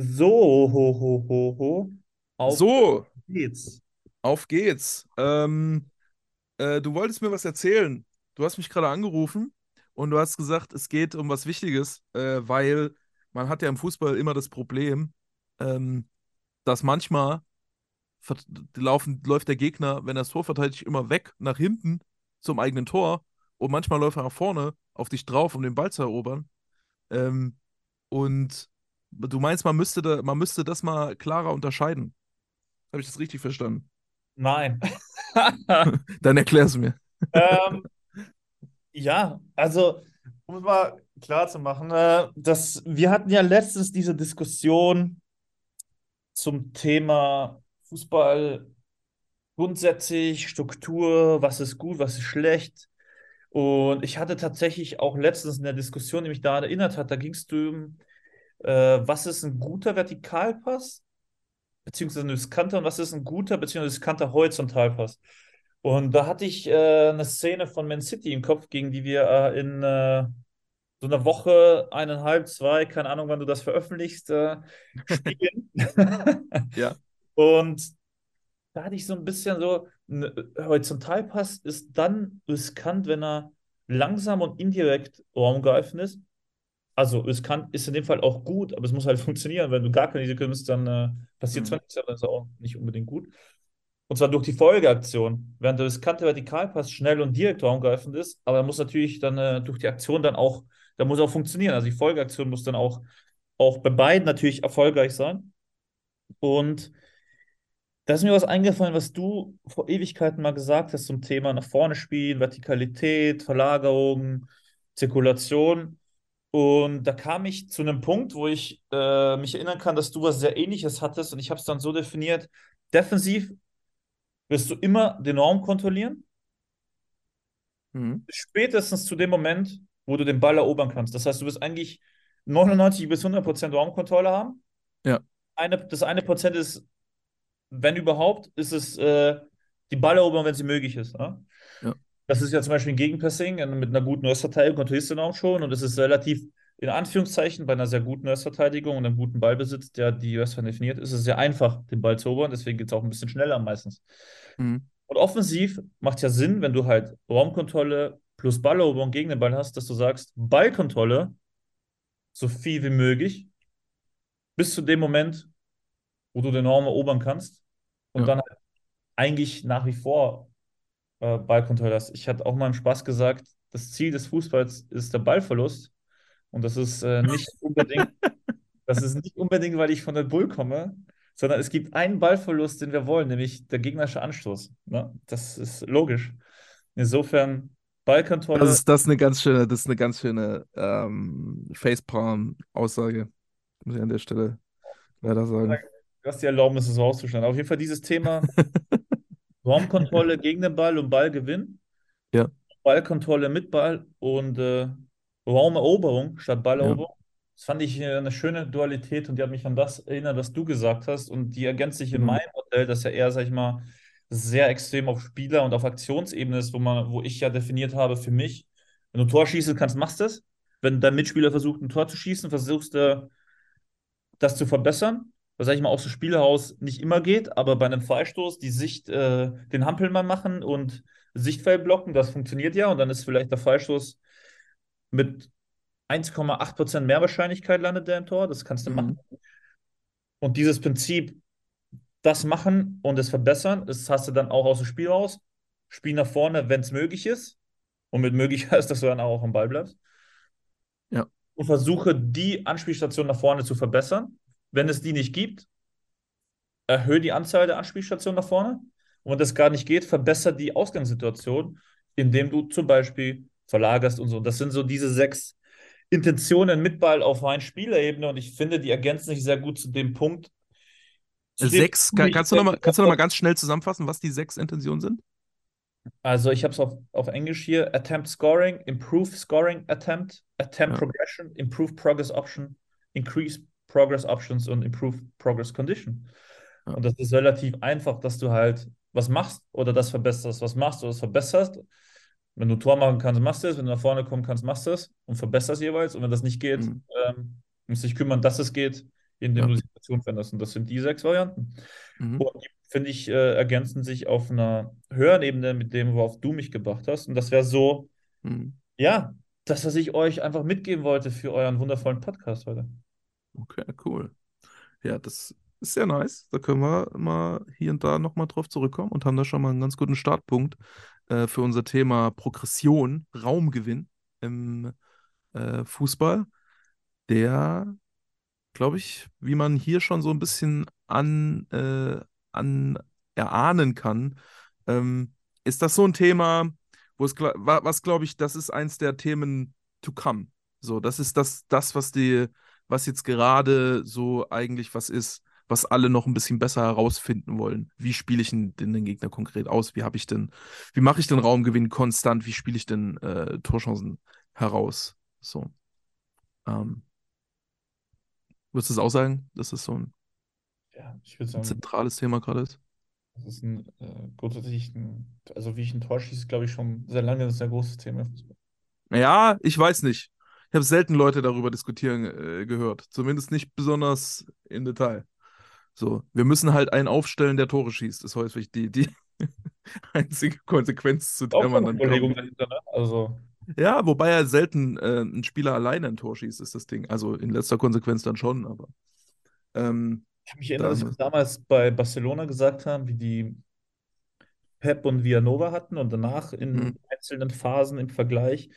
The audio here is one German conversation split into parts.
So, ho, ho, ho, ho. Auf So, geht's. auf geht's. Ähm, äh, du wolltest mir was erzählen. Du hast mich gerade angerufen und du hast gesagt, es geht um was Wichtiges, äh, weil man hat ja im Fußball immer das Problem, ähm, dass manchmal laufen, läuft der Gegner, wenn er das Tor verteidigt, immer weg nach hinten zum eigenen Tor und manchmal läuft er nach vorne auf dich drauf, um den Ball zu erobern. Ähm, und du meinst, man müsste da, man müsste das mal klarer unterscheiden. Habe ich das richtig verstanden? Nein. Dann erklär's mir. Ähm, ja, also, um es mal klar zu machen, äh, dass wir hatten ja letztens diese Diskussion zum Thema Fußball grundsätzlich, Struktur, was ist gut, was ist schlecht. Und ich hatte tatsächlich auch letztens in der Diskussion, die mich daran erinnert hat, da ging es um, äh, was ist ein guter Vertikalpass, beziehungsweise ein riskanter und was ist ein guter, beziehungsweise riskanter Horizontalpass. Und da hatte ich äh, eine Szene von Man City im Kopf, gegen die wir äh, in äh, so einer Woche, eineinhalb, zwei, keine Ahnung, wann du das veröffentlichst, äh, spielen. Ja. Und da hatte ich so ein bisschen so, ein Horizontalpass ist dann riskant, wenn er langsam und indirekt raumgreifend ist. Also riskant ist in dem Fall auch gut, aber es muss halt funktionieren. Wenn du gar keine Risiko nimmst, dann äh, passiert Mhm. zwar nichts, aber das ist auch nicht unbedingt gut. Und zwar durch die Folgeaktion. Während der riskante Vertikalpass schnell und direkt raumgreifend ist, aber er muss natürlich dann äh, durch die Aktion dann auch, da muss auch funktionieren. Also die Folgeaktion muss dann auch, auch bei beiden natürlich erfolgreich sein. Und da ist mir was eingefallen, was du vor Ewigkeiten mal gesagt hast zum Thema nach vorne spielen, Vertikalität, Verlagerung, Zirkulation. Und da kam ich zu einem Punkt, wo ich äh, mich erinnern kann, dass du was sehr Ähnliches hattest. Und ich habe es dann so definiert: Defensiv wirst du immer den Raum kontrollieren, Mhm. spätestens zu dem Moment, wo du den Ball erobern kannst. Das heißt, du wirst eigentlich 99 bis 100 Prozent Raumkontrolle haben. Ja. Eine, das eine Prozent ist, wenn überhaupt, ist es äh, die Balleroberung, wenn sie möglich ist. Ne? Das ist ja zum Beispiel ein Gegenpressing äh, mit einer guten Nurse-Verteidigung kontrollierst du den Raum schon und es ist relativ, in Anführungszeichen, bei einer sehr guten Nurse-Verteidigung und einem guten Ballbesitz, der die Nurse definiert, ist es sehr einfach, den Ball zu erobern, deswegen geht es auch ein bisschen schneller meistens. Mhm. Und offensiv macht ja Sinn, wenn du halt Raumkontrolle plus Balleroberung gegen den Ball hast, dass du sagst, Ballkontrolle so viel wie möglich bis zu dem Moment, wo du den Raum erobern kannst und Ja. dann halt eigentlich nach wie vor äh, Ballkontrolle hast. Ich hatte auch mal im Spaß gesagt, das Ziel des Fußballs ist der Ballverlust und das ist äh, nicht unbedingt, das ist nicht unbedingt, weil ich von der Bull komme, sondern es gibt einen Ballverlust, den wir wollen, nämlich der gegnerische Anstoß. Ne? Das ist logisch. Insofern Ballkontrolle. Das ist, das ist eine ganz schöne, das ist eine ganz schöne ähm, Facepalm-Aussage. Muss ich an der Stelle leider sagen. Du hast die Erlaubnis, es so auszuschneiden. Auf jeden Fall dieses Thema Raumkontrolle gegen den Ball und Ballgewinn. Ja. Ballkontrolle mit Ball und äh, Raumeroberung statt Balleroberung. Das fand ich äh, eine schöne Dualität und die hat mich an das erinnert, was du gesagt hast. Und die ergänzt sich in Mhm. meinem Modell, das ja eher, sag ich mal, sehr extrem auf Spieler- und auf Aktionsebene ist, wo man, wo ich ja definiert habe für mich, wenn du ein Tor schießen kannst, machst du es. Wenn dein Mitspieler versucht, ein Tor zu schießen, versuchst du das zu verbessern. Was, sag ich mal, auch so Spielhaus nicht immer geht, aber bei einem Freistoß die Sicht, äh, den Hampelmann machen und Sichtfeld blocken, das funktioniert ja. Und dann ist vielleicht der Freistoß mit 1,8% mehr Wahrscheinlichkeit landet der im Tor. Das kannst du machen. Mhm. Und dieses Prinzip, das machen und es verbessern, das hast du dann auch aus dem Spiel raus. Spiel nach vorne, wenn es möglich ist. Und mit möglich heißt, dass du dann auch am Ball bleibst. Ja. Und versuche, die Anspielstation nach vorne zu verbessern. Wenn es die nicht gibt, erhöhe die Anzahl der Anspielstationen nach vorne. Und wenn das gar nicht geht, verbessere die Ausgangssituation, indem du zum Beispiel verlagerst und so. Das sind so diese sechs Intentionen mit Ball auf rein Spielerebene und ich finde, die ergänzen sich sehr gut zu dem Punkt. zu Sechs, kann, kannst du noch mal, kannst du noch mal ganz schnell zusammenfassen, was die sechs Intentionen sind? Also ich habe es auf, auf Englisch hier. Attempt Scoring, Improve Scoring Attempt, Attempt Ja. Progression, Improve Progress Option, Increase Progress Options und Improve Progress Condition. Ja. Und das ist relativ einfach, dass du halt was machst oder das verbesserst, was machst oder das verbesserst. Wenn du Tor machen kannst, machst du es. Wenn du nach vorne kommen kannst, machst du es und verbesserst jeweils. Und wenn das nicht geht, Mhm. ähm, musst du dich kümmern, dass es geht, in dem Ja. du die Situation veränderst. Und das sind die sechs Varianten. Mhm. Und die, finde ich, äh, ergänzen sich auf einer höheren Ebene mit dem, worauf du mich gebracht hast. Und das wäre so, Mhm. ja, das, was ich euch einfach mitgeben wollte für euren wundervollen Podcast heute. Okay, cool. Ja, das ist sehr nice. Da können wir mal hier und da nochmal drauf zurückkommen und haben da schon mal einen ganz guten Startpunkt äh, für unser Thema Progression, Raumgewinn im äh, Fußball, der, glaube ich, wie man hier schon so ein bisschen an, äh, an erahnen kann, ähm, ist das so ein Thema, wo es, was glaube ich, das ist eins der Themen to come. So, das ist das, das, was die, was jetzt gerade so eigentlich was ist, was alle noch ein bisschen besser herausfinden wollen. Wie spiele ich denn den, Gegner konkret aus? Wie habe ich denn, wie mache ich den Raumgewinn konstant? Wie spiele ich denn äh, Torchancen heraus? So. Ähm, würdest du es auch sagen, dass das so ein Ja, sagen, zentrales Thema gerade ist? das ist ein äh, grundsätzlich ein, also wie ich ein Tor schieße, glaube ich, schon sehr lange ein sehr großes Thema. Ja, ich weiß nicht. Ich habe selten Leute darüber diskutieren äh, gehört. Zumindest nicht besonders in Detail. So, wir müssen halt einen aufstellen, der Tore schießt. Ist häufig die, die einzige Konsequenz, zu der Auch man dann kommt. dahinter, ne? Also, Ja, wobei ja selten äh, ein Spieler alleine ein Tor schießt, ist das Ding. Also in letzter Konsequenz dann schon, aber ähm, ich mich erinnern, dass da, wir damals bei Barcelona gesagt haben, wie die Pep und Villanova hatten und danach in mh, einzelnen Phasen im Vergleich,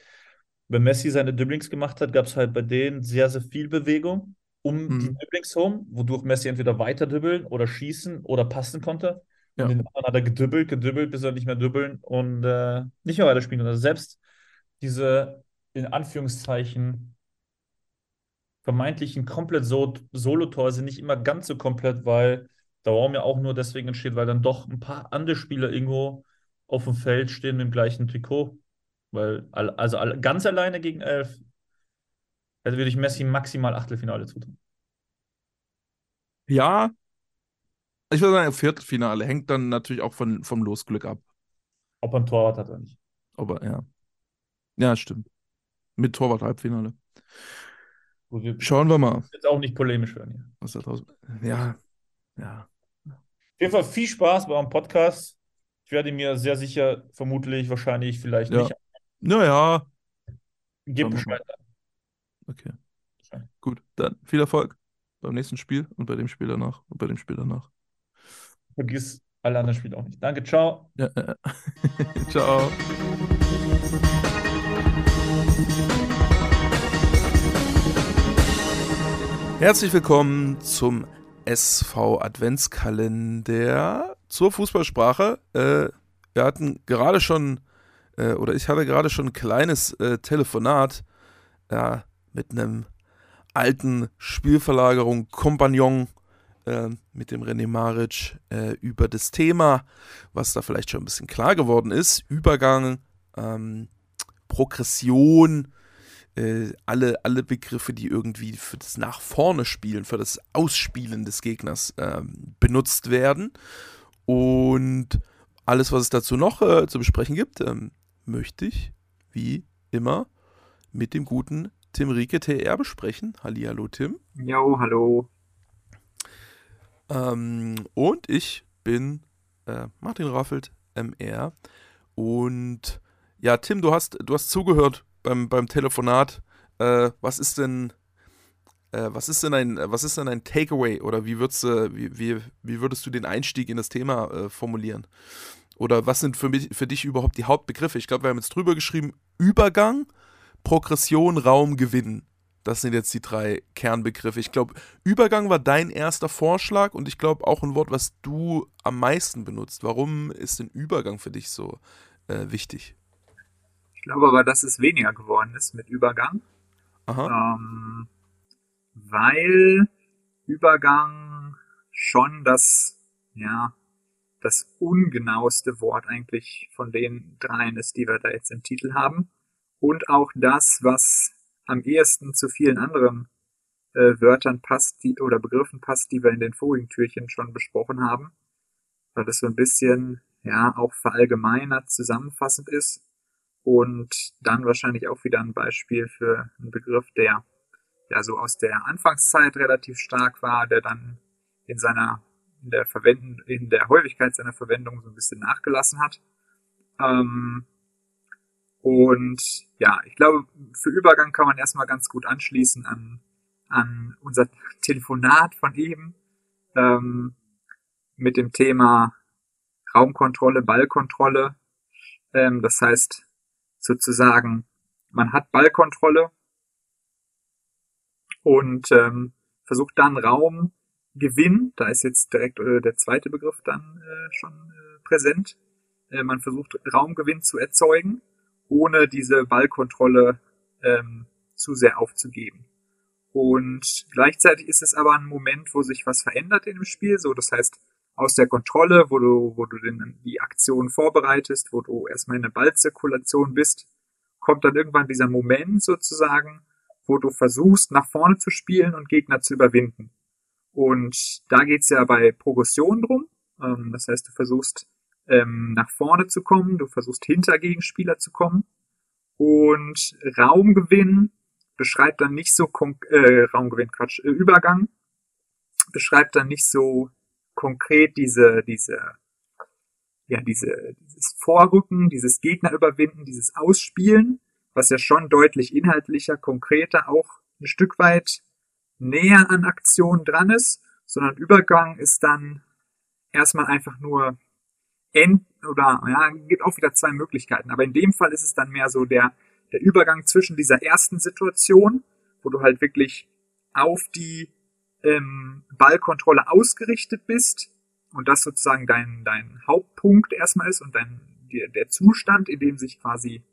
wenn Messi seine Dribblings gemacht hat, gab es halt bei denen sehr, sehr viel Bewegung um die mh, Dribblings herum, wodurch Messi entweder weiter dribbeln oder schießen oder passen konnte. Und ja. den anderen hat er gedribbelt, gedribbelt, bis er nicht mehr dribbeln und äh, nicht mehr weiterspielen. Also selbst diese, in Anführungszeichen, vermeintlichen komplett so Solo-Tor sind nicht immer ganz so komplett, weil der Raum ja auch nur deswegen entsteht, weil dann doch ein paar andere Spieler irgendwo auf dem Feld stehen mit dem gleichen Trikot. Weil, also ganz alleine gegen elf, da würde ich Messi maximal Achtelfinale zutun. Ja, ich würde sagen, Viertelfinale hängt dann natürlich auch von, vom Losglück ab. Ob er ein Torwart hat oder nicht. Aber ja. Ja, stimmt. Mit Torwart Halbfinale. Wir Schauen wir mal, jetzt auch nicht polemisch werden hier. was da draußen. Ja, ja. Auf jeden Fall viel Spaß bei eurem Podcast. Ich werde mir sehr sicher, vermutlich, wahrscheinlich, vielleicht Ja. nicht. Naja. Mal. Bescheid. Okay. Gut, dann viel Erfolg beim nächsten Spiel und bei dem Spiel danach und bei dem Spiel danach. Vergiss alle anderen Spiele auch nicht. Danke, ciao. Ja, äh, ciao. Herzlich willkommen zum SV Adventskalender zur Fußballsprache. Äh, wir hatten gerade schon, äh, oder ich hatte gerade schon ein kleines äh, Telefonat ja, mit einem alten Spielverlagerung Kompagnon äh, mit dem René Maric äh, über das Thema, was da vielleicht schon ein bisschen klar geworden ist. Übergang, ähm, Progression, äh, alle, alle Begriffe, die irgendwie für das nach vorne spielen, für das Ausspielen des Gegners ähm, benutzt werden. Und alles, was es dazu noch äh, zu besprechen gibt, ähm, möchte ich, wie immer, mit dem guten Tim Rieke TR besprechen. Hallihallo, Tim. Jo, hallo. Ähm, und ich bin äh, Martin Raffelt, MR. Und ja, Tim, du hast, du hast zugehört beim, beim Telefonat. Äh, was ist denn, äh, was ist denn ein, was ist denn ein Takeaway? Oder wie würdest, du- wie, wie, wie würdest du den Einstieg in das Thema äh, formulieren? Oder was sind für, mich, für dich überhaupt die Hauptbegriffe? Ich glaube, wir haben jetzt drüber geschrieben: Übergang, Progression, Raum, Gewinn. Das sind jetzt die drei Kernbegriffe. Ich glaube, Übergang war dein erster Vorschlag und ich glaube auch ein Wort, was du am meisten benutzt. Warum ist denn Übergang für dich so äh, wichtig? Ich glaube aber, dass es weniger geworden ist mit Übergang, Aha. ähm, weil Übergang schon das, ja, das ungenaueste Wort eigentlich von den dreien ist, die wir da jetzt im Titel haben. Und auch das, was am ehesten zu vielen anderen äh, Wörtern passt, die, oder Begriffen passt, die wir in den vorigen Türchen schon besprochen haben. Weil das so ein bisschen, ja, auch verallgemeinert zusammenfassend ist und dann wahrscheinlich auch wieder ein Beispiel für einen Begriff, der ja so aus der Anfangszeit relativ stark war, der dann in seiner in der Verwenden, in der Häufigkeit seiner Verwendung so ein bisschen nachgelassen hat. Ähm, und ja, ich glaube, für Übergang kann man erstmal ganz gut anschließen an, an unser Telefonat von eben ähm, mit dem Thema Raumkontrolle, Ballkontrolle. Ähm, das heißt sozusagen, man hat Ballkontrolle und ähm, versucht dann Raumgewinn, da ist jetzt direkt äh, der zweite Begriff dann äh, schon äh, präsent, äh, man versucht Raumgewinn zu erzeugen, ohne diese Ballkontrolle ähm, zu sehr aufzugeben. Und gleichzeitig ist es aber ein Moment, wo sich was verändert in dem Spiel. So, das heißt, aus der Kontrolle, wo du, wo du den, die Aktion vorbereitest, wo du erstmal in der Ballzirkulation bist, kommt dann irgendwann dieser Moment sozusagen, wo du versuchst, nach vorne zu spielen und Gegner zu überwinden. Und da geht's ja bei Progression drum. Ähm, das heißt, du versuchst ähm, nach vorne zu kommen, du versuchst hinter Gegenspieler zu kommen. Und Raumgewinn beschreibt dann nicht so äh, Raumgewinn, Quatsch, äh, Übergang beschreibt dann nicht so konkret diese, diese, ja, diese, dieses Vorrücken, dieses Gegner überwinden, dieses Ausspielen, was ja schon deutlich inhaltlicher, konkreter, auch ein Stück weit näher an Aktionen dran ist, sondern Übergang ist dann erstmal einfach nur end oder ja, gibt auch wieder zwei Möglichkeiten. Aber in dem Fall ist es dann mehr so der, der Übergang zwischen dieser ersten Situation, wo du halt wirklich auf die ähm, Ballkontrolle ausgerichtet bist und das sozusagen dein, dein Hauptpunkt erstmal ist und dein, der, der Zustand, in dem sich quasi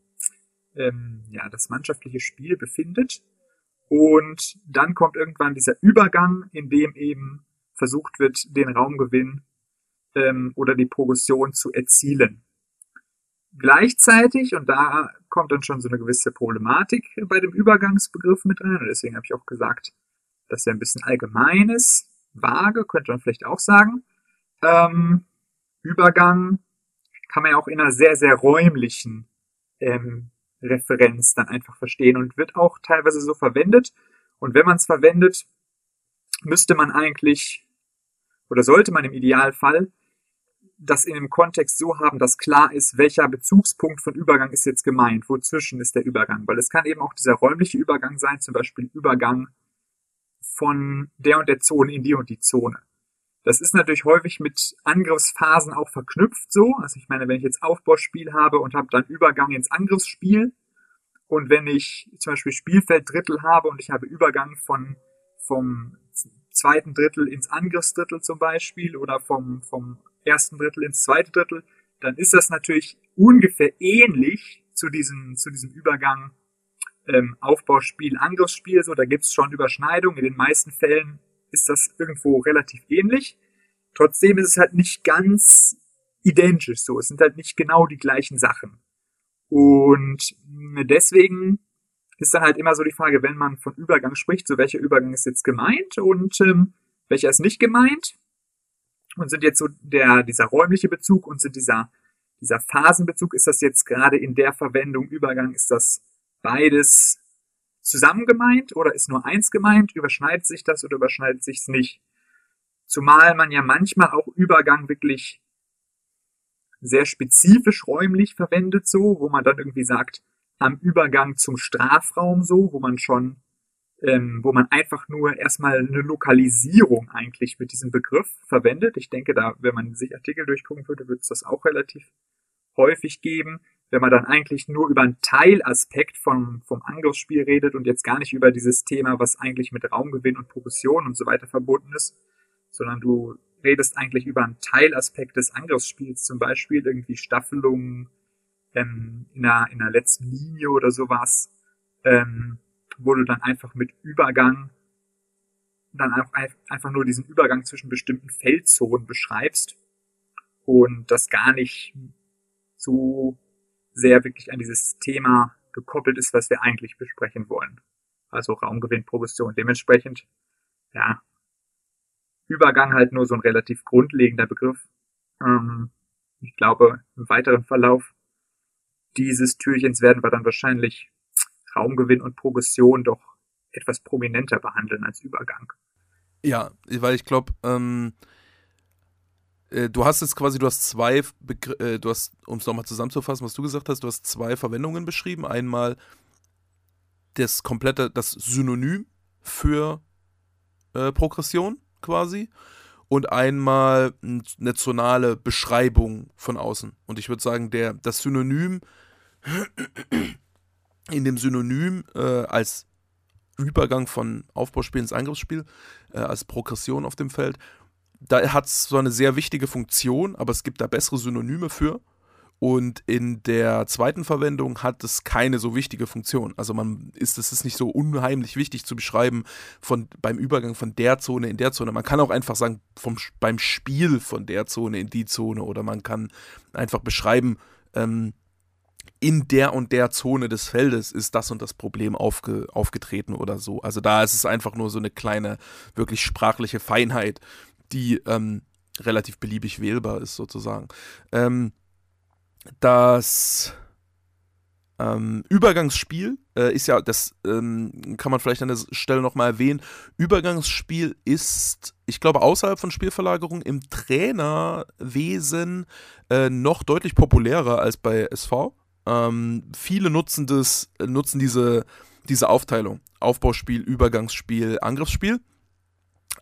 ähm, ja, das mannschaftliche Spiel befindet. Und dann kommt irgendwann dieser Übergang, in dem eben versucht wird, den Raumgewinn ähm, oder die Progression zu erzielen. Gleichzeitig, und da kommt dann schon so eine gewisse Problematik bei dem Übergangsbegriff mit rein, und deswegen habe ich auch gesagt, dass er ein bisschen allgemein ist, vage, könnte man vielleicht auch sagen. Ähm, Übergang kann man ja auch in einer sehr, sehr räumlichen ähm, Referenz dann einfach verstehen und wird auch teilweise so verwendet. Und wenn man es verwendet, müsste man eigentlich oder sollte man im Idealfall das in einem Kontext so haben, dass klar ist, welcher Bezugspunkt von Übergang ist jetzt gemeint, wozwischen ist der Übergang. Weil es kann eben auch dieser räumliche Übergang sein, zum Beispiel Übergang von der und der Zone in die und die Zone. Das ist natürlich häufig mit Angriffsphasen auch verknüpft so. Also ich meine, wenn ich jetzt Aufbauspiel habe und habe dann Übergang ins Angriffsspiel und wenn ich zum Beispiel Spielfelddrittel habe und ich habe Übergang von vom zweiten Drittel ins Angriffsdrittel zum Beispiel oder vom, vom ersten Drittel ins zweite Drittel, dann ist das natürlich ungefähr ähnlich zu diesem, zu diesem Übergang ähm, Aufbauspiel, Angriffsspiel, so, da gibt's schon Überschneidungen. In den meisten Fällen ist das irgendwo relativ ähnlich. Trotzdem ist es halt nicht ganz identisch so. Es sind halt nicht genau die gleichen Sachen. Und deswegen ist dann halt immer so die Frage, wenn man von Übergang spricht, so welcher Übergang ist jetzt gemeint und ähm, welcher ist nicht gemeint. Und sind jetzt so der, dieser räumliche Bezug und sind dieser, dieser Phasenbezug, ist das jetzt gerade in der Verwendung Übergang, ist das beides zusammen gemeint oder ist nur eins gemeint? Überschneidet sich das oder überschneidet sich es nicht? Zumal man ja manchmal auch Übergang wirklich sehr spezifisch räumlich verwendet, so, wo man dann irgendwie sagt, am Übergang zum Strafraum so, wo man schon, ähm, wo man einfach nur erstmal eine Lokalisierung eigentlich mit diesem Begriff verwendet. Ich denke, da, wenn man sich Artikel durchgucken würde, würde es das auch relativ häufig geben wenn man dann eigentlich nur über einen Teilaspekt vom, vom Angriffsspiel redet und jetzt gar nicht über dieses Thema, was eigentlich mit Raumgewinn und Progression und so weiter verbunden ist, sondern du redest eigentlich über einen Teilaspekt des Angriffsspiels, zum Beispiel irgendwie Staffelungen ähm, in, einer, in einer letzten Linie oder sowas, ähm, wo du dann einfach mit Übergang dann einfach nur diesen Übergang zwischen bestimmten Feldzonen beschreibst und das gar nicht so sehr wirklich an dieses Thema gekoppelt ist, was wir eigentlich besprechen wollen. Also Raumgewinn, Progression. Dementsprechend, ja, Übergang halt nur so ein relativ grundlegender Begriff. Ähm, ich glaube, im weiteren Verlauf dieses Türchens werden wir dann wahrscheinlich Raumgewinn und Progression doch etwas prominenter behandeln als Übergang. Ja, weil ich glaube, ähm, äh, du hast jetzt quasi, du hast zwei, Begr äh, du hast, um es nochmal zusammenzufassen, was du gesagt hast, du hast zwei Verwendungen beschrieben. Einmal das komplette, das Synonym für äh, Progression quasi und einmal eine zonale Beschreibung von außen. Und ich würde sagen, der, das Synonym in dem Synonym äh, als Übergang von Aufbauspiel ins Angriffsspiel, äh, als Progression auf dem Feld, da hat es so eine sehr wichtige Funktion, aber es gibt da bessere Synonyme für. Und in der zweiten Verwendung hat es keine so wichtige Funktion. Also man ist, es ist nicht so unheimlich wichtig zu beschreiben von, beim Übergang von der Zone in der Zone. Man kann auch einfach sagen, vom, beim Spiel von der Zone in die Zone oder man kann einfach beschreiben, ähm, in der und der Zone des Feldes ist das und das Problem aufge, aufgetreten oder so. Also da ist es einfach nur so eine kleine, wirklich sprachliche Feinheit, die ähm, relativ beliebig wählbar ist sozusagen. Ähm, das ähm, Übergangsspiel äh, ist ja, das ähm, kann man vielleicht an der Stelle nochmal erwähnen. Übergangsspiel ist, ich glaube, außerhalb von Spielverlagerung im Trainerwesen äh, noch deutlich populärer als bei SV. Ähm, viele nutzen, das, nutzen diese, diese Aufteilung. Aufbauspiel, Übergangsspiel, Angriffsspiel.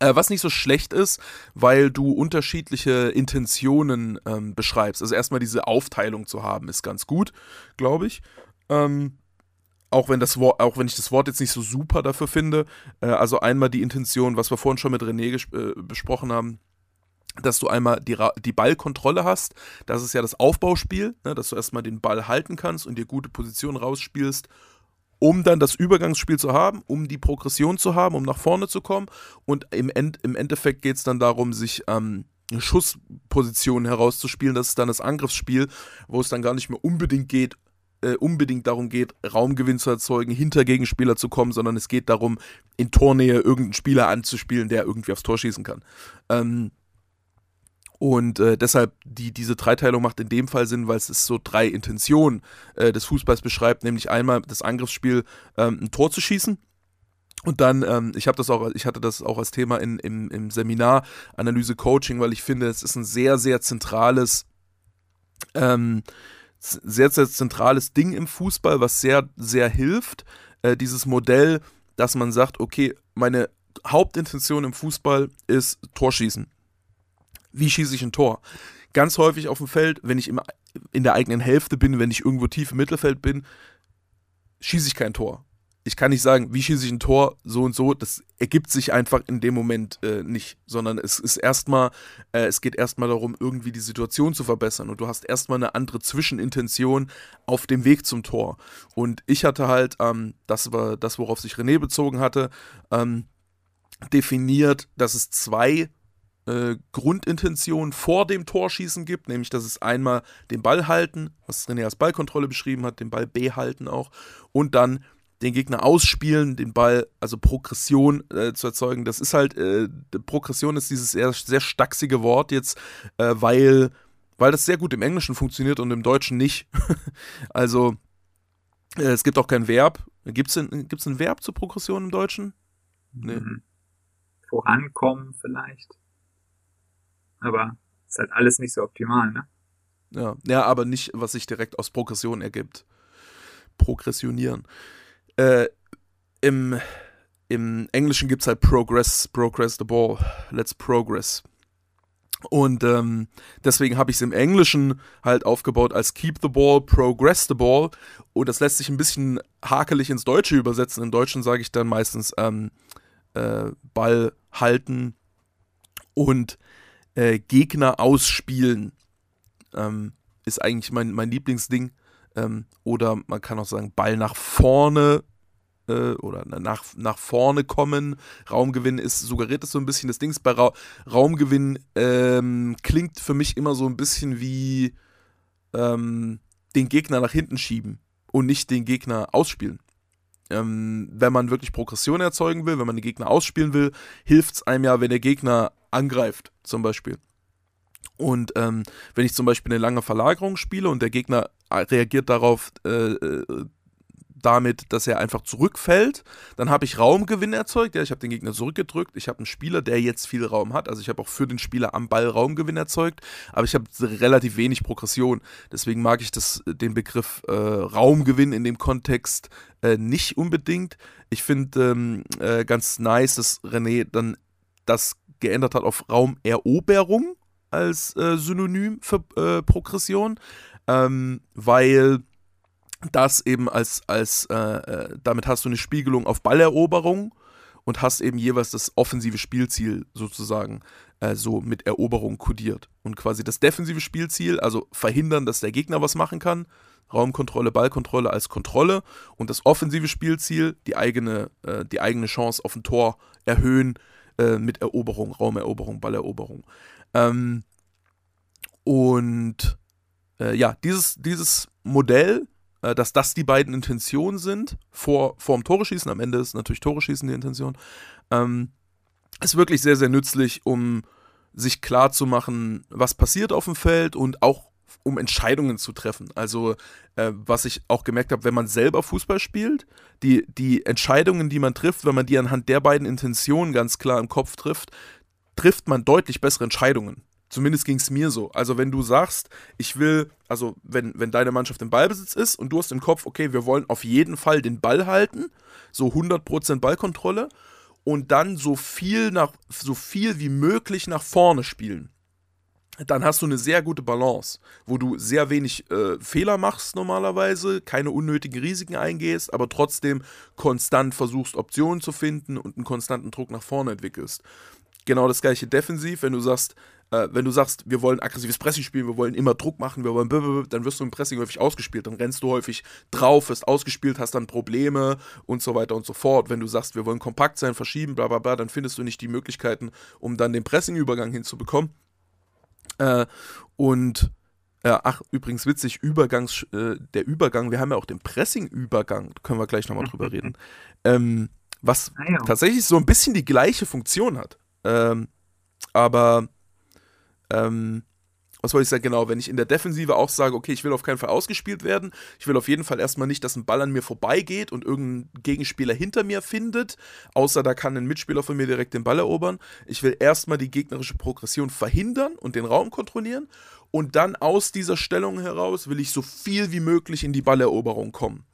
Äh, was nicht so schlecht ist, weil du unterschiedliche Intentionen ähm, beschreibst. Also erstmal diese Aufteilung zu haben, ist ganz gut, glaube ich. Ähm, auch wenn, das Wort, auch wenn ich das Wort jetzt nicht so super dafür finde. Äh, also einmal die Intention, was wir vorhin schon mit René äh, besprochen haben, dass du einmal die, die Ballkontrolle hast. Das ist ja das Aufbauspiel, ne, dass du erstmal den Ball halten kannst und dir gute Positionen rausspielst um dann das Übergangsspiel zu haben, um die Progression zu haben, um nach vorne zu kommen. Und im, End, im Endeffekt geht es dann darum, sich ähm, Schusspositionen herauszuspielen. Das ist dann das Angriffsspiel, wo es dann gar nicht mehr unbedingt geht, äh, unbedingt darum geht, Raumgewinn zu erzeugen, hinter Gegenspieler zu kommen, sondern es geht darum, in Tornähe irgendeinen Spieler anzuspielen, der irgendwie aufs Tor schießen kann. Ähm, und äh, deshalb die, diese Dreiteilung macht in dem Fall Sinn, weil es ist so drei Intentionen äh, des Fußballs beschreibt, nämlich einmal das Angriffsspiel ähm, ein Tor zu schießen. Und dann, ähm, ich habe das auch, ich hatte das auch als Thema in, im, im Seminar Analyse Coaching, weil ich finde, es ist ein sehr, sehr zentrales, ähm, sehr, sehr zentrales Ding im Fußball, was sehr, sehr hilft. Äh, dieses Modell, dass man sagt, okay, meine Hauptintention im Fußball ist Torschießen wie schieße ich ein Tor? Ganz häufig auf dem Feld, wenn ich im, in der eigenen Hälfte bin, wenn ich irgendwo tief im Mittelfeld bin, schieße ich kein Tor. Ich kann nicht sagen, wie schieße ich ein Tor, so und so. Das ergibt sich einfach in dem Moment äh, nicht, sondern es ist erstmal, äh, es geht erstmal darum, irgendwie die Situation zu verbessern. Und du hast erstmal eine andere Zwischenintention auf dem Weg zum Tor. Und ich hatte halt, ähm, das war das, worauf sich René bezogen hatte, ähm, definiert, dass es zwei äh, Grundintention vor dem Torschießen gibt, nämlich dass es einmal den Ball halten, was René als Ballkontrolle beschrieben hat, den Ball behalten auch, und dann den Gegner ausspielen, den Ball, also Progression äh, zu erzeugen. Das ist halt, äh, Progression ist dieses sehr, sehr stachsige Wort jetzt, äh, weil, weil das sehr gut im Englischen funktioniert und im Deutschen nicht. also, äh, es gibt auch kein Verb. Gibt es ein, ein Verb zur Progression im Deutschen? Nee. Mhm. Vorankommen vielleicht aber ist halt alles nicht so optimal, ne? Ja, ja, aber nicht, was sich direkt aus Progression ergibt. Progressionieren. Äh, im, Im Englischen gibt es halt Progress, Progress the Ball, Let's Progress. Und ähm, deswegen habe ich es im Englischen halt aufgebaut als Keep the Ball, Progress the Ball. Und das lässt sich ein bisschen hakelig ins Deutsche übersetzen. Im Deutschen sage ich dann meistens ähm, äh, Ball halten und äh, Gegner ausspielen. Ähm, ist eigentlich mein, mein Lieblingsding. Ähm, oder man kann auch sagen, Ball nach vorne äh, oder nach, nach vorne kommen. Raumgewinn ist, suggeriert es so ein bisschen. Das Ding ist bei Ra Raumgewinn ähm, klingt für mich immer so ein bisschen wie ähm, den Gegner nach hinten schieben und nicht den Gegner ausspielen. Ähm, wenn man wirklich Progression erzeugen will, wenn man den Gegner ausspielen will, hilft es einem ja, wenn der Gegner angreift, zum Beispiel. Und ähm, wenn ich zum Beispiel eine lange Verlagerung spiele und der Gegner reagiert darauf, äh, äh damit, dass er einfach zurückfällt. Dann habe ich Raumgewinn erzeugt. Ja, ich habe den Gegner zurückgedrückt. Ich habe einen Spieler, der jetzt viel Raum hat. Also ich habe auch für den Spieler am Ball Raumgewinn erzeugt. Aber ich habe relativ wenig Progression. Deswegen mag ich das, den Begriff äh, Raumgewinn in dem Kontext äh, nicht unbedingt. Ich finde ähm, äh, ganz nice, dass René dann das geändert hat auf Raumeroberung als äh, Synonym für äh, Progression, ähm, weil das eben als, als äh, äh, damit hast du eine Spiegelung auf Balleroberung und hast eben jeweils das offensive Spielziel sozusagen äh, so mit Eroberung kodiert. Und quasi das defensive Spielziel, also verhindern, dass der Gegner was machen kann, Raumkontrolle, Ballkontrolle als Kontrolle. Und das offensive Spielziel, die eigene, äh, die eigene Chance auf ein Tor erhöhen äh, mit Eroberung, Raumeroberung, Balleroberung. Ähm, und äh, ja, dieses, dieses Modell äh, dass das die beiden Intentionen sind, vor, vor dem Tore schießen, am Ende ist natürlich Tore schießen die Intention, ähm, ist wirklich sehr, sehr nützlich, um sich klar zu machen, was passiert auf dem Feld und auch um Entscheidungen zu treffen. Also, äh, was ich auch gemerkt habe, wenn man selber Fußball spielt, die, die Entscheidungen, die man trifft, wenn man die anhand der beiden Intentionen ganz klar im Kopf trifft, trifft man deutlich bessere Entscheidungen. Zumindest ging es mir so. Also wenn du sagst, ich will, also wenn, wenn deine Mannschaft im Ballbesitz ist und du hast im Kopf, okay, wir wollen auf jeden Fall den Ball halten, so 100% Ballkontrolle und dann so viel, nach, so viel wie möglich nach vorne spielen, dann hast du eine sehr gute Balance, wo du sehr wenig äh, Fehler machst normalerweise, keine unnötigen Risiken eingehst, aber trotzdem konstant versuchst, Optionen zu finden und einen konstanten Druck nach vorne entwickelst. Genau das gleiche defensiv, wenn du sagst, äh, wenn du sagst, wir wollen aggressives Pressing spielen, wir wollen immer Druck machen, wir wollen blablabla, dann wirst du im Pressing häufig ausgespielt, dann rennst du häufig drauf, wirst ausgespielt, hast dann Probleme und so weiter und so fort. Wenn du sagst, wir wollen kompakt sein, verschieben, bla bla bla, dann findest du nicht die Möglichkeiten, um dann den Pressing-Übergang hinzubekommen. Äh, und äh, ach, übrigens witzig, Übergangs, äh, der Übergang, wir haben ja auch den Pressing-Übergang, können wir gleich nochmal drüber reden, ähm, was ah, ja. tatsächlich so ein bisschen die gleiche Funktion hat. Ähm, aber ähm, was wollte ich sagen, genau, wenn ich in der Defensive auch sage, okay, ich will auf keinen Fall ausgespielt werden, ich will auf jeden Fall erstmal nicht, dass ein Ball an mir vorbeigeht und irgendein Gegenspieler hinter mir findet, außer da kann ein Mitspieler von mir direkt den Ball erobern. Ich will erstmal die gegnerische Progression verhindern und den Raum kontrollieren und dann aus dieser Stellung heraus will ich so viel wie möglich in die Balleroberung kommen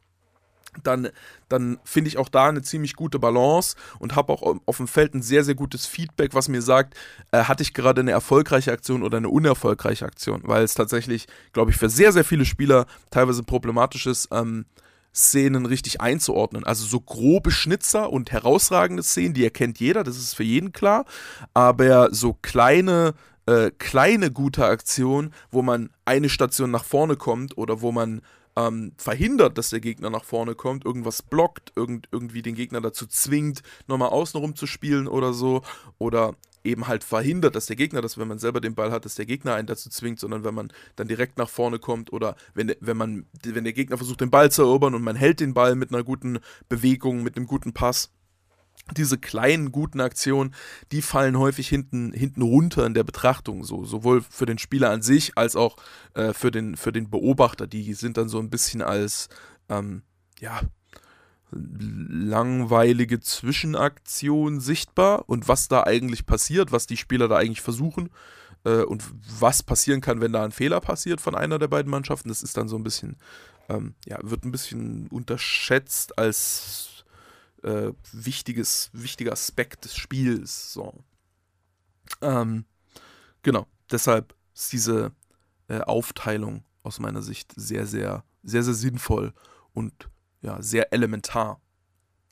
dann, dann finde ich auch da eine ziemlich gute Balance und habe auch auf dem Feld ein sehr, sehr gutes Feedback, was mir sagt, äh, hatte ich gerade eine erfolgreiche Aktion oder eine unerfolgreiche Aktion, weil es tatsächlich, glaube ich, für sehr, sehr viele Spieler teilweise problematisch ist, ähm, Szenen richtig einzuordnen. Also so grobe Schnitzer und herausragende Szenen, die erkennt jeder, das ist für jeden klar, aber so kleine äh, kleine gute Aktionen, wo man eine Station nach vorne kommt oder wo man ähm, verhindert, dass der Gegner nach vorne kommt, irgendwas blockt, irgend, irgendwie den Gegner dazu zwingt, nochmal außenrum zu spielen oder so. Oder eben halt verhindert, dass der Gegner das, wenn man selber den Ball hat, dass der Gegner einen dazu zwingt, sondern wenn man dann direkt nach vorne kommt oder wenn, wenn man, wenn der Gegner versucht, den Ball zu erobern und man hält den Ball mit einer guten Bewegung, mit einem guten Pass diese kleinen guten Aktionen, die fallen häufig hinten, hinten runter in der Betrachtung, so sowohl für den Spieler an sich als auch äh, für, den, für den Beobachter. Die sind dann so ein bisschen als ähm, ja langweilige Zwischenaktion sichtbar und was da eigentlich passiert, was die Spieler da eigentlich versuchen äh, und was passieren kann, wenn da ein Fehler passiert von einer der beiden Mannschaften. Das ist dann so ein bisschen, ähm, ja, wird ein bisschen unterschätzt als äh, wichtiges, wichtiger Aspekt des Spiels. So. Ähm, genau, deshalb ist diese äh, Aufteilung aus meiner Sicht sehr, sehr, sehr, sehr sinnvoll und ja, sehr elementar.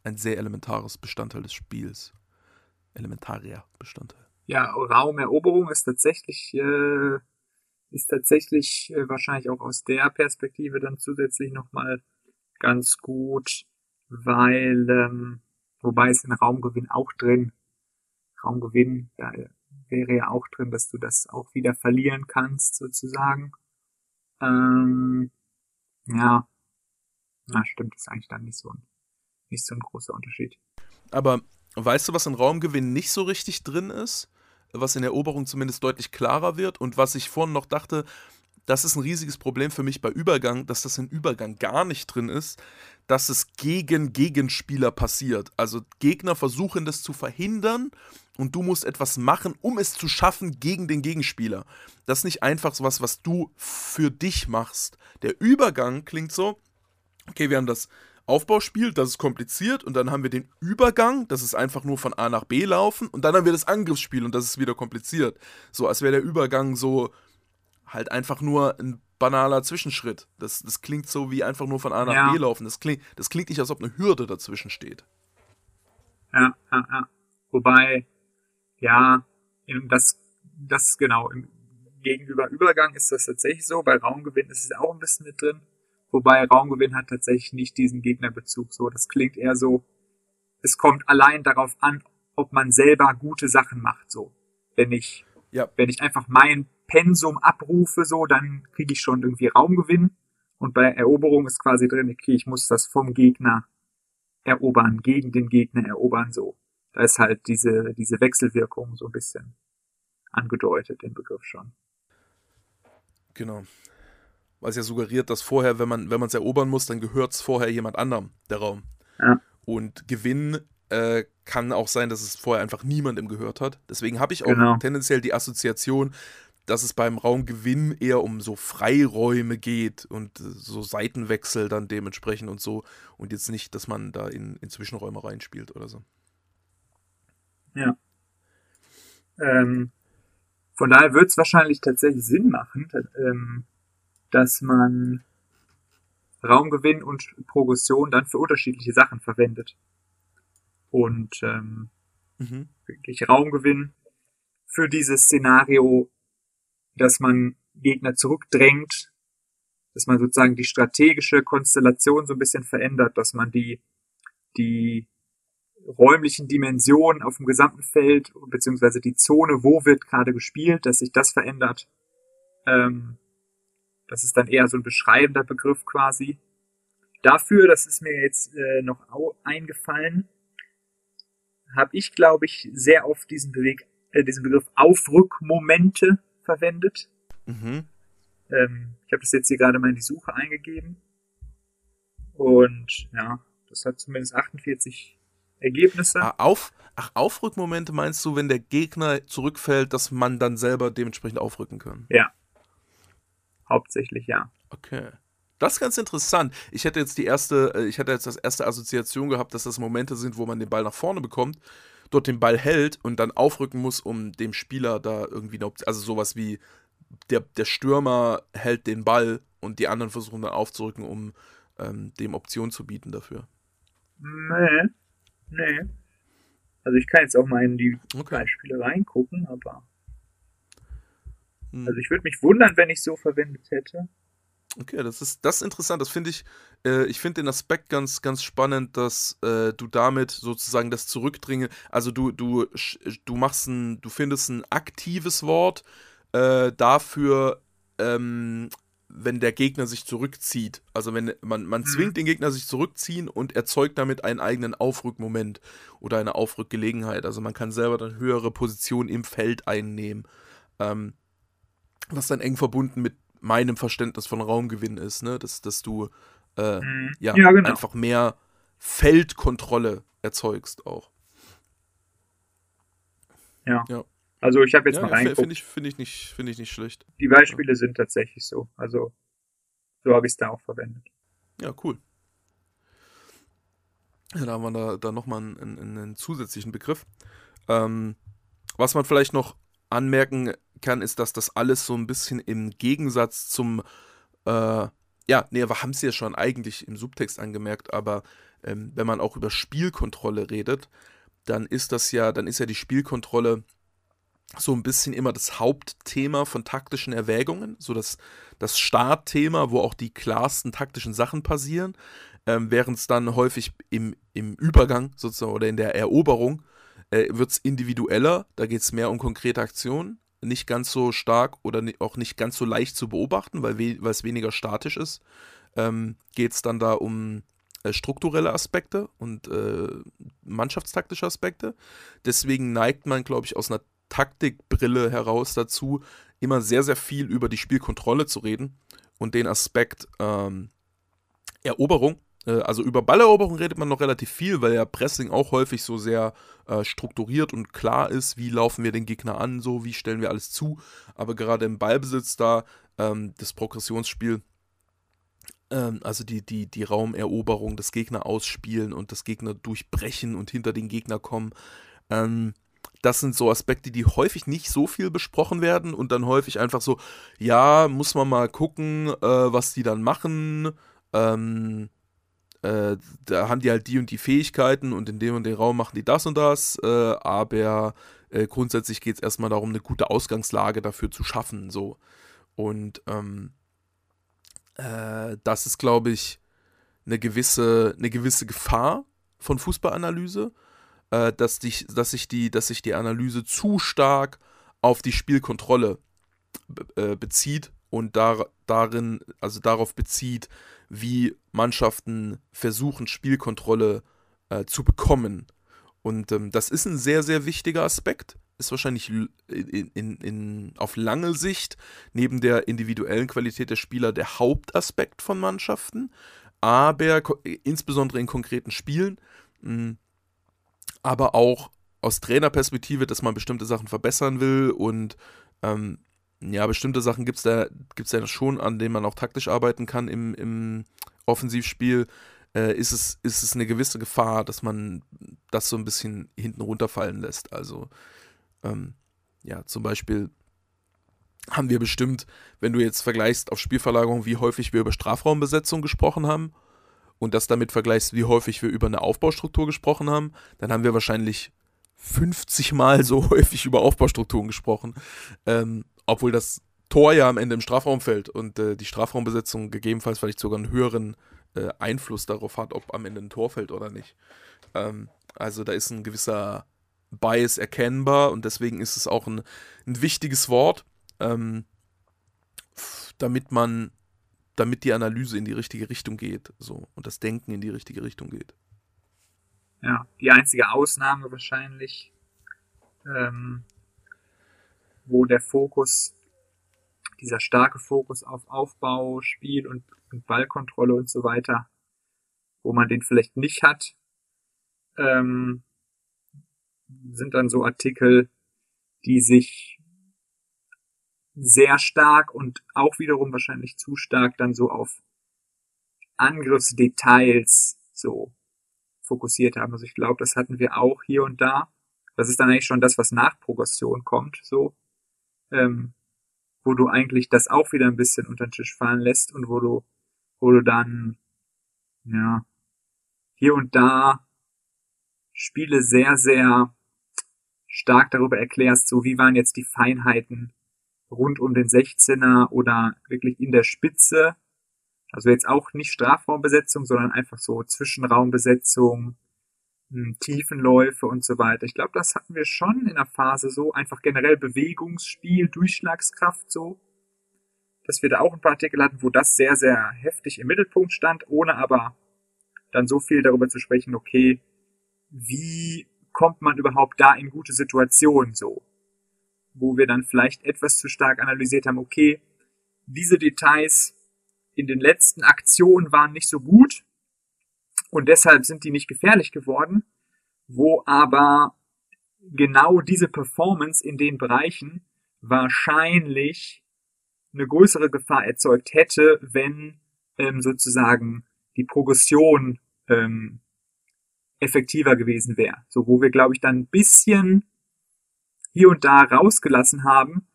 Ein sehr elementares Bestandteil des Spiels. Elementarer Bestandteil. Ja, Raumeroberung ist tatsächlich, äh, ist tatsächlich äh, wahrscheinlich auch aus der Perspektive dann zusätzlich nochmal ganz gut weil, ähm, wobei es in Raumgewinn auch drin, Raumgewinn, da wäre ja auch drin, dass du das auch wieder verlieren kannst, sozusagen. Ähm, ja, na stimmt, ist eigentlich dann nicht so ein, nicht so ein großer Unterschied. Aber weißt du, was in Raumgewinn nicht so richtig drin ist? Was in Eroberung zumindest deutlich klarer wird und was ich vorhin noch dachte, das ist ein riesiges Problem für mich bei Übergang, dass das in Übergang gar nicht drin ist, dass es gegen Gegenspieler passiert. Also Gegner versuchen das zu verhindern und du musst etwas machen, um es zu schaffen gegen den Gegenspieler. Das ist nicht einfach so was, was du für dich machst. Der Übergang klingt so, okay, wir haben das Aufbauspiel, das ist kompliziert und dann haben wir den Übergang, das ist einfach nur von A nach B laufen und dann haben wir das Angriffsspiel und das ist wieder kompliziert. So als wäre der Übergang so halt einfach nur ein banaler Zwischenschritt. Das, das klingt so wie einfach nur von A nach ja. B laufen. Das klingt, das klingt nicht, als ob eine Hürde dazwischen steht. Ja, ja, ja. Wobei, ja, das, das genau, im gegenüber Übergang ist das tatsächlich so. Bei Raumgewinn ist es auch ein bisschen mit drin. Wobei Raumgewinn hat tatsächlich nicht diesen Gegnerbezug. So, das klingt eher so, es kommt allein darauf an, ob man selber gute Sachen macht. So, wenn ich, ja. wenn ich einfach mein Pensum abrufe, so, dann kriege ich schon irgendwie Raumgewinn. Und bei Eroberung ist quasi drin, okay, ich muss das vom Gegner erobern, gegen den Gegner erobern, so. Da ist halt diese, diese Wechselwirkung so ein bisschen angedeutet, den Begriff schon. Genau weil es ja suggeriert, dass vorher, wenn man wenn es erobern muss, dann gehört es vorher jemand anderem, der Raum. Ja. Und Gewinn äh, kann auch sein, dass es vorher einfach niemandem gehört hat. Deswegen habe ich auch genau. tendenziell die Assoziation, dass es beim Raumgewinn eher um so Freiräume geht und äh, so Seitenwechsel dann dementsprechend und so und jetzt nicht, dass man da in, in Zwischenräume reinspielt oder so. Ja. Ähm, von daher wird es wahrscheinlich tatsächlich Sinn machen, ähm, dass man Raumgewinn und Progression dann für unterschiedliche Sachen verwendet. Und ähm, mhm. wirklich Raumgewinn für dieses Szenario, dass man Gegner zurückdrängt, dass man sozusagen die strategische Konstellation so ein bisschen verändert, dass man die, die räumlichen Dimensionen auf dem gesamten Feld, beziehungsweise die Zone, wo wird gerade gespielt, dass sich das verändert. Ähm, das ist dann eher so ein beschreibender Begriff quasi. Dafür, das ist mir jetzt äh, noch eingefallen, habe ich, glaube ich, sehr oft diesen, Beweg äh, diesen Begriff Aufrückmomente verwendet. Mhm. Ähm, ich habe das jetzt hier gerade mal in die Suche eingegeben. Und ja, das hat zumindest 48 Ergebnisse. Ah, auf, ach, Aufrückmomente meinst du, wenn der Gegner zurückfällt, dass man dann selber dementsprechend aufrücken kann? Ja, hauptsächlich, ja. Okay. Das ist ganz interessant. Ich hätte jetzt die erste, äh, ich hätte jetzt das erste Assoziation gehabt, dass das Momente sind, wo man den Ball nach vorne bekommt, dort den Ball hält und dann aufrücken muss, um dem Spieler da irgendwie eine Option, also sowas wie der, der Stürmer hält den Ball und die anderen versuchen dann aufzurücken, um ähm, dem Option zu bieten dafür. Nee, nee. Also ich kann jetzt auch mal in die okay. Beispiele reingucken, aber hm. Also ich würde mich wundern, wenn ich so verwendet hätte. Okay, das ist das ist interessant. Das finde ich. Äh, ich finde den Aspekt ganz ganz spannend, dass äh, du damit sozusagen das Zurückdringe. Also du du du machst ein, du findest ein aktives Wort äh, dafür, ähm, wenn der Gegner sich zurückzieht. Also wenn man man mhm. zwingt den Gegner sich zurückziehen und erzeugt damit einen eigenen Aufrückmoment oder eine Aufrückgelegenheit. Also man kann selber dann höhere Positionen im Feld einnehmen. Ähm, was dann eng verbunden mit meinem Verständnis von Raumgewinn ist, ne? Dass, dass du äh, mhm. ja, ja genau. einfach mehr Feldkontrolle erzeugst auch. Ja. ja. Also ich habe jetzt ja, mal reingeguckt. Finde ich, find ich, nicht, find ich nicht schlecht. Die Beispiele sind tatsächlich so. Also so habe ich es da auch verwendet. Ja, cool. Ja, da haben wir da, da nochmal einen, einen, einen zusätzlichen Begriff. Ähm, was man vielleicht noch anmerken kann, ist, dass das alles so ein bisschen im Gegensatz zum, äh, ja, nee, wir haben es ja schon eigentlich im Subtext angemerkt, aber ähm, wenn man auch über Spielkontrolle redet, dann ist das ja, dann ist ja die Spielkontrolle so ein bisschen immer das Hauptthema von taktischen Erwägungen, so das, das Startthema, wo auch die klarsten taktischen Sachen passieren, ähm, während es dann häufig im, im Übergang sozusagen oder in der Eroberung äh, wird es individueller, da geht es mehr um konkrete Aktionen nicht ganz so stark oder auch nicht ganz so leicht zu beobachten, weil, we es weniger statisch ist, ähm, geht es dann da um äh, strukturelle Aspekte und äh, mannschaftstaktische Aspekte. Deswegen neigt man, glaube ich, aus einer Taktikbrille heraus dazu, immer sehr, sehr viel über die Spielkontrolle zu reden und den Aspekt ähm, Eroberung also über Balleroberung redet man noch relativ viel, weil ja Pressing auch häufig so sehr äh, strukturiert und klar ist, wie laufen wir den Gegner an, so wie stellen wir alles zu. Aber gerade im Ballbesitz da, ähm, das Progressionsspiel, ähm, also die, die, die Raumeroberung, das Gegner ausspielen und das Gegner durchbrechen und hinter den Gegner kommen, ähm, das sind so Aspekte, die häufig nicht so viel besprochen werden und dann häufig einfach so, ja, muss man mal gucken, äh, was die dann machen. Ähm, äh, da haben die halt die und die Fähigkeiten und in dem und dem Raum machen die das und das, äh, aber äh, grundsätzlich geht es erstmal darum, eine gute Ausgangslage dafür zu schaffen. So. Und ähm, äh, das ist, glaube ich, eine gewisse, eine gewisse Gefahr von Fußballanalyse, äh, dass, dich, dass, sich die, dass sich die Analyse zu stark auf die Spielkontrolle äh, bezieht und dar darin, also darauf bezieht, wie Mannschaften versuchen, Spielkontrolle äh, zu bekommen. Und ähm, das ist ein sehr, sehr wichtiger Aspekt. Ist wahrscheinlich in, in, in, auf lange Sicht neben der individuellen Qualität der Spieler der Hauptaspekt von Mannschaften. Aber insbesondere in konkreten Spielen, mh, hm, aber auch aus Trainerperspektive, dass man bestimmte Sachen verbessern will und ähm, ja, bestimmte Sachen gibt es da, gibt's ja schon, an denen man auch taktisch arbeiten kann im, im Offensivspiel. Äh, ist, es, ist es eine gewisse Gefahr, dass man das so ein bisschen hinten runterfallen lässt. Also, ähm, ja, zum Beispiel haben wir bestimmt, wenn du jetzt vergleichst auf Spielverlagerung, wie häufig wir über Strafraumbesetzung gesprochen haben und das damit vergleichst, wie häufig wir über eine Aufbaustruktur gesprochen haben, dann haben wir wahrscheinlich 50 Mal so häufig über Aufbaustrukturen gesprochen. Ähm, obwohl das Tor ja am Ende im Strafraum fällt und äh, die Strafraumbesetzung gegebenenfalls vielleicht sogar einen höheren äh, Einfluss darauf hat, ob am Ende ein Tor fällt oder nicht. Ähm, also da ist ein gewisser Bias erkennbar und deswegen ist es auch ein, ein wichtiges Wort, ähm, damit man, damit die Analyse in die richtige Richtung geht, so und das Denken in die richtige Richtung geht. Ja, die einzige Ausnahme wahrscheinlich, ähm, wo der Fokus, dieser starke Fokus auf Aufbau, Spiel und, und Ballkontrolle und so weiter, wo man den vielleicht nicht hat, ähm, sind dann so Artikel, die sich sehr stark und auch wiederum wahrscheinlich zu stark dann so auf Angriffsdetails so fokussiert haben. Also ich glaube, das hatten wir auch hier und da. Das ist dann eigentlich schon das, was nach Progression kommt, so ähm, wo du eigentlich das auch wieder ein bisschen unter den Tisch fallen lässt und wo du, wo du dann, ja, hier und da Spiele sehr, sehr stark darüber erklärst, so wie waren jetzt die Feinheiten rund um den 16er oder wirklich in der Spitze. Also jetzt auch nicht Strafraumbesetzung, sondern einfach so Zwischenraumbesetzung, Tiefenläufe und so weiter. Ich glaube, das hatten wir schon in der Phase so, einfach generell Bewegungsspiel, Durchschlagskraft so, dass wir da auch ein paar Artikel hatten, wo das sehr, sehr heftig im Mittelpunkt stand, ohne aber dann so viel darüber zu sprechen, okay, wie kommt man überhaupt da in gute Situationen so, wo wir dann vielleicht etwas zu stark analysiert haben, okay, diese Details in den letzten Aktionen waren nicht so gut, und deshalb sind die nicht gefährlich geworden, wo aber genau diese Performance in den Bereichen wahrscheinlich eine größere Gefahr erzeugt hätte, wenn ähm, sozusagen die Progression ähm, effektiver gewesen wäre. So, wo wir, glaube ich, dann ein bisschen hier und da rausgelassen haben,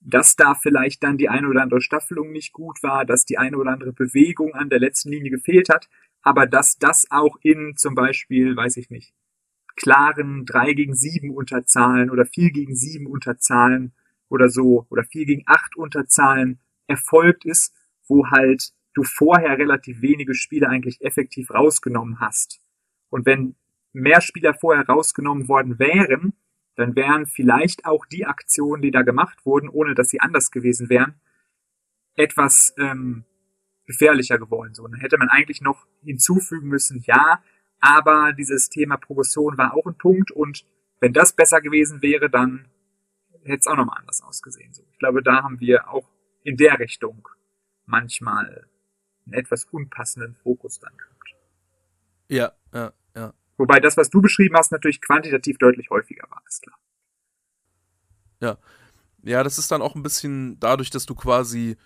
dass da vielleicht dann die eine oder andere Staffelung nicht gut war, dass die eine oder andere Bewegung an der letzten Linie gefehlt hat, aber dass das auch in zum Beispiel, weiß ich nicht, klaren 3 gegen 7 Unterzahlen oder 4 gegen 7 Unterzahlen oder so oder 4 gegen 8 Unterzahlen erfolgt ist, wo halt du vorher relativ wenige Spieler eigentlich effektiv rausgenommen hast. Und wenn mehr Spieler vorher rausgenommen worden wären, dann wären vielleicht auch die Aktionen, die da gemacht wurden, ohne dass sie anders gewesen wären, etwas ähm, gefährlicher geworden. So, dann hätte man eigentlich noch hinzufügen müssen, ja, aber dieses Thema Progression war auch ein Punkt und wenn das besser gewesen wäre, dann hätte es auch nochmal anders ausgesehen. So, ich glaube, da haben wir auch in der Richtung manchmal einen etwas unpassenden Fokus dann gehabt. Ja, ja, ja. Wobei das, was du beschrieben hast, natürlich quantitativ deutlich häufiger war, ist klar. Ja. Ja, das ist dann auch ein bisschen dadurch, dass du quasi,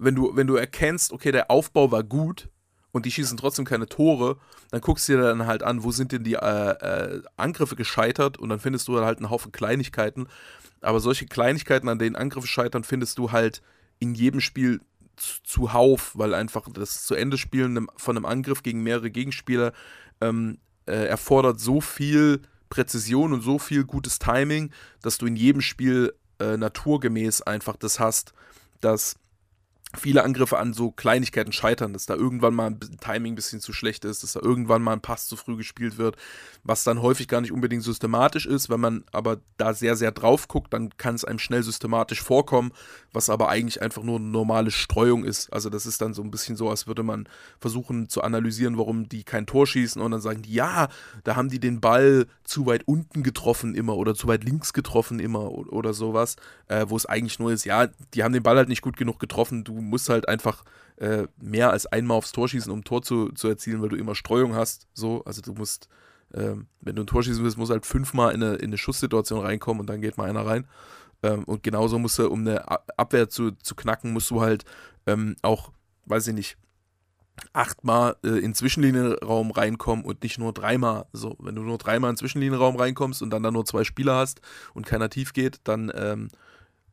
wenn du, wenn du erkennst, okay, der Aufbau war gut und die schießen trotzdem keine Tore, dann guckst du dir dann halt an, wo sind denn die äh, äh, Angriffe gescheitert und dann findest du halt einen Haufen Kleinigkeiten. Aber solche Kleinigkeiten, an denen Angriffe scheitern, findest du halt in jedem Spiel zuhauf, weil einfach das zu Ende spielen von einem Angriff gegen mehrere Gegenspieler ähm, äh, erfordert so viel Präzision und so viel gutes Timing, dass du in jedem Spiel äh, naturgemäß einfach das hast, dass viele Angriffe an so Kleinigkeiten scheitern, dass da irgendwann mal ein Timing ein bisschen zu schlecht ist, dass da irgendwann mal ein Pass zu früh gespielt wird, was dann häufig gar nicht unbedingt systematisch ist. Wenn man aber da sehr, sehr drauf guckt, dann kann es einem schnell systematisch vorkommen, was aber eigentlich einfach nur eine normale Streuung ist. Also das ist dann so ein bisschen so, als würde man versuchen zu analysieren, warum die kein Tor schießen und dann sagen ja, da haben die den Ball zu weit unten getroffen immer oder zu weit links getroffen immer oder sowas, äh, wo es eigentlich nur ist, ja, die haben den Ball halt nicht gut genug getroffen, du musst halt einfach äh, mehr als einmal aufs Tor schießen, um ein Tor zu, zu erzielen, weil du immer Streuung hast. So, also du musst, ähm, wenn du ein Tor schießen willst, musst halt fünfmal in eine, in eine Schusssituation reinkommen und dann geht mal einer rein. Ähm, und genauso musst du, um eine Abwehr zu, zu knacken, musst du halt ähm, auch, weiß ich nicht, achtmal äh, in Zwischenlinienraum reinkommen und nicht nur dreimal. So, wenn du nur dreimal in Zwischenlinienraum reinkommst und dann da nur zwei Spieler hast und keiner tief geht, dann ähm,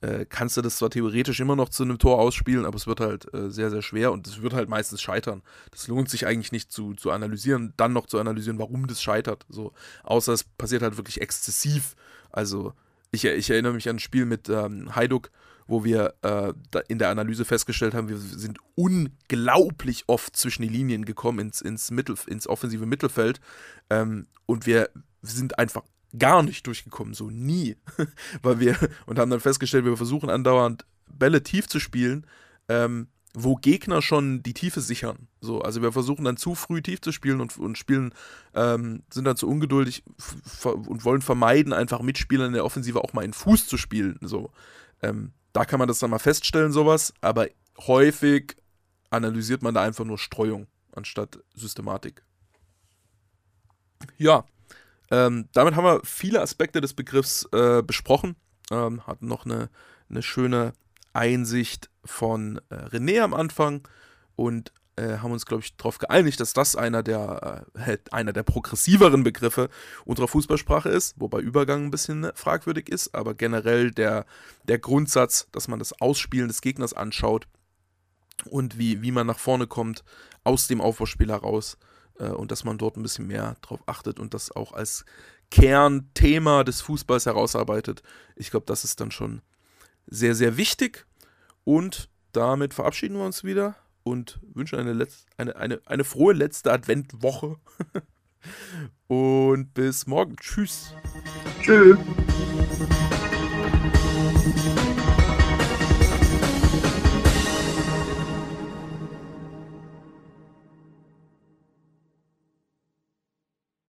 äh, kannst du das zwar theoretisch immer noch zu einem Tor ausspielen, aber es wird halt äh, sehr, sehr schwer und es wird halt meistens scheitern. Das lohnt sich eigentlich nicht zu, zu analysieren, dann noch zu analysieren, warum das scheitert. So, außer es passiert halt wirklich exzessiv. Also, ich, ich erinnere mich an ein Spiel mit ähm, Heiduk, wo wir äh, in der Analyse festgestellt haben, wir sind unglaublich oft zwischen die Linien gekommen ins, ins, Mittel, ins offensive Mittelfeld ähm, und wir sind einfach gar nicht durchgekommen, so nie. Weil wir, und haben dann festgestellt, wir versuchen andauernd Bälle tief zu spielen, ähm, wo Gegner schon die Tiefe sichern. So, also wir versuchen dann zu früh tief zu spielen und, und spielen, ähm, sind dann zu ungeduldig und wollen vermeiden, einfach Mitspielern in der Offensive auch mal in Fuß zu spielen. So, ähm, da kann man das dann mal feststellen, sowas, aber häufig analysiert man da einfach nur Streuung anstatt Systematik. Ja, ähm, damit haben wir viele Aspekte des Begriffs äh, besprochen. Ähm, hatten noch eine, eine schöne Einsicht von äh, René am Anfang und äh, haben uns, glaube ich, darauf geeinigt, dass das einer der, äh, einer der progressiveren Begriffe unserer Fußballsprache ist, wobei Übergang ein bisschen fragwürdig ist, aber generell der, der Grundsatz, dass man das Ausspielen des Gegners anschaut und wie, wie man nach vorne kommt aus dem Aufbauspiel heraus äh, und dass man dort ein bisschen mehr drauf achtet und das auch als Kernthema des Fußballs herausarbeitet. Ich glaube, das ist dann schon sehr, sehr wichtig. Und damit verabschieden wir uns wieder und wünschen eine, Letz eine, eine, eine frohe letzte Adventwoche. und bis morgen. Tschüss. Tschüss.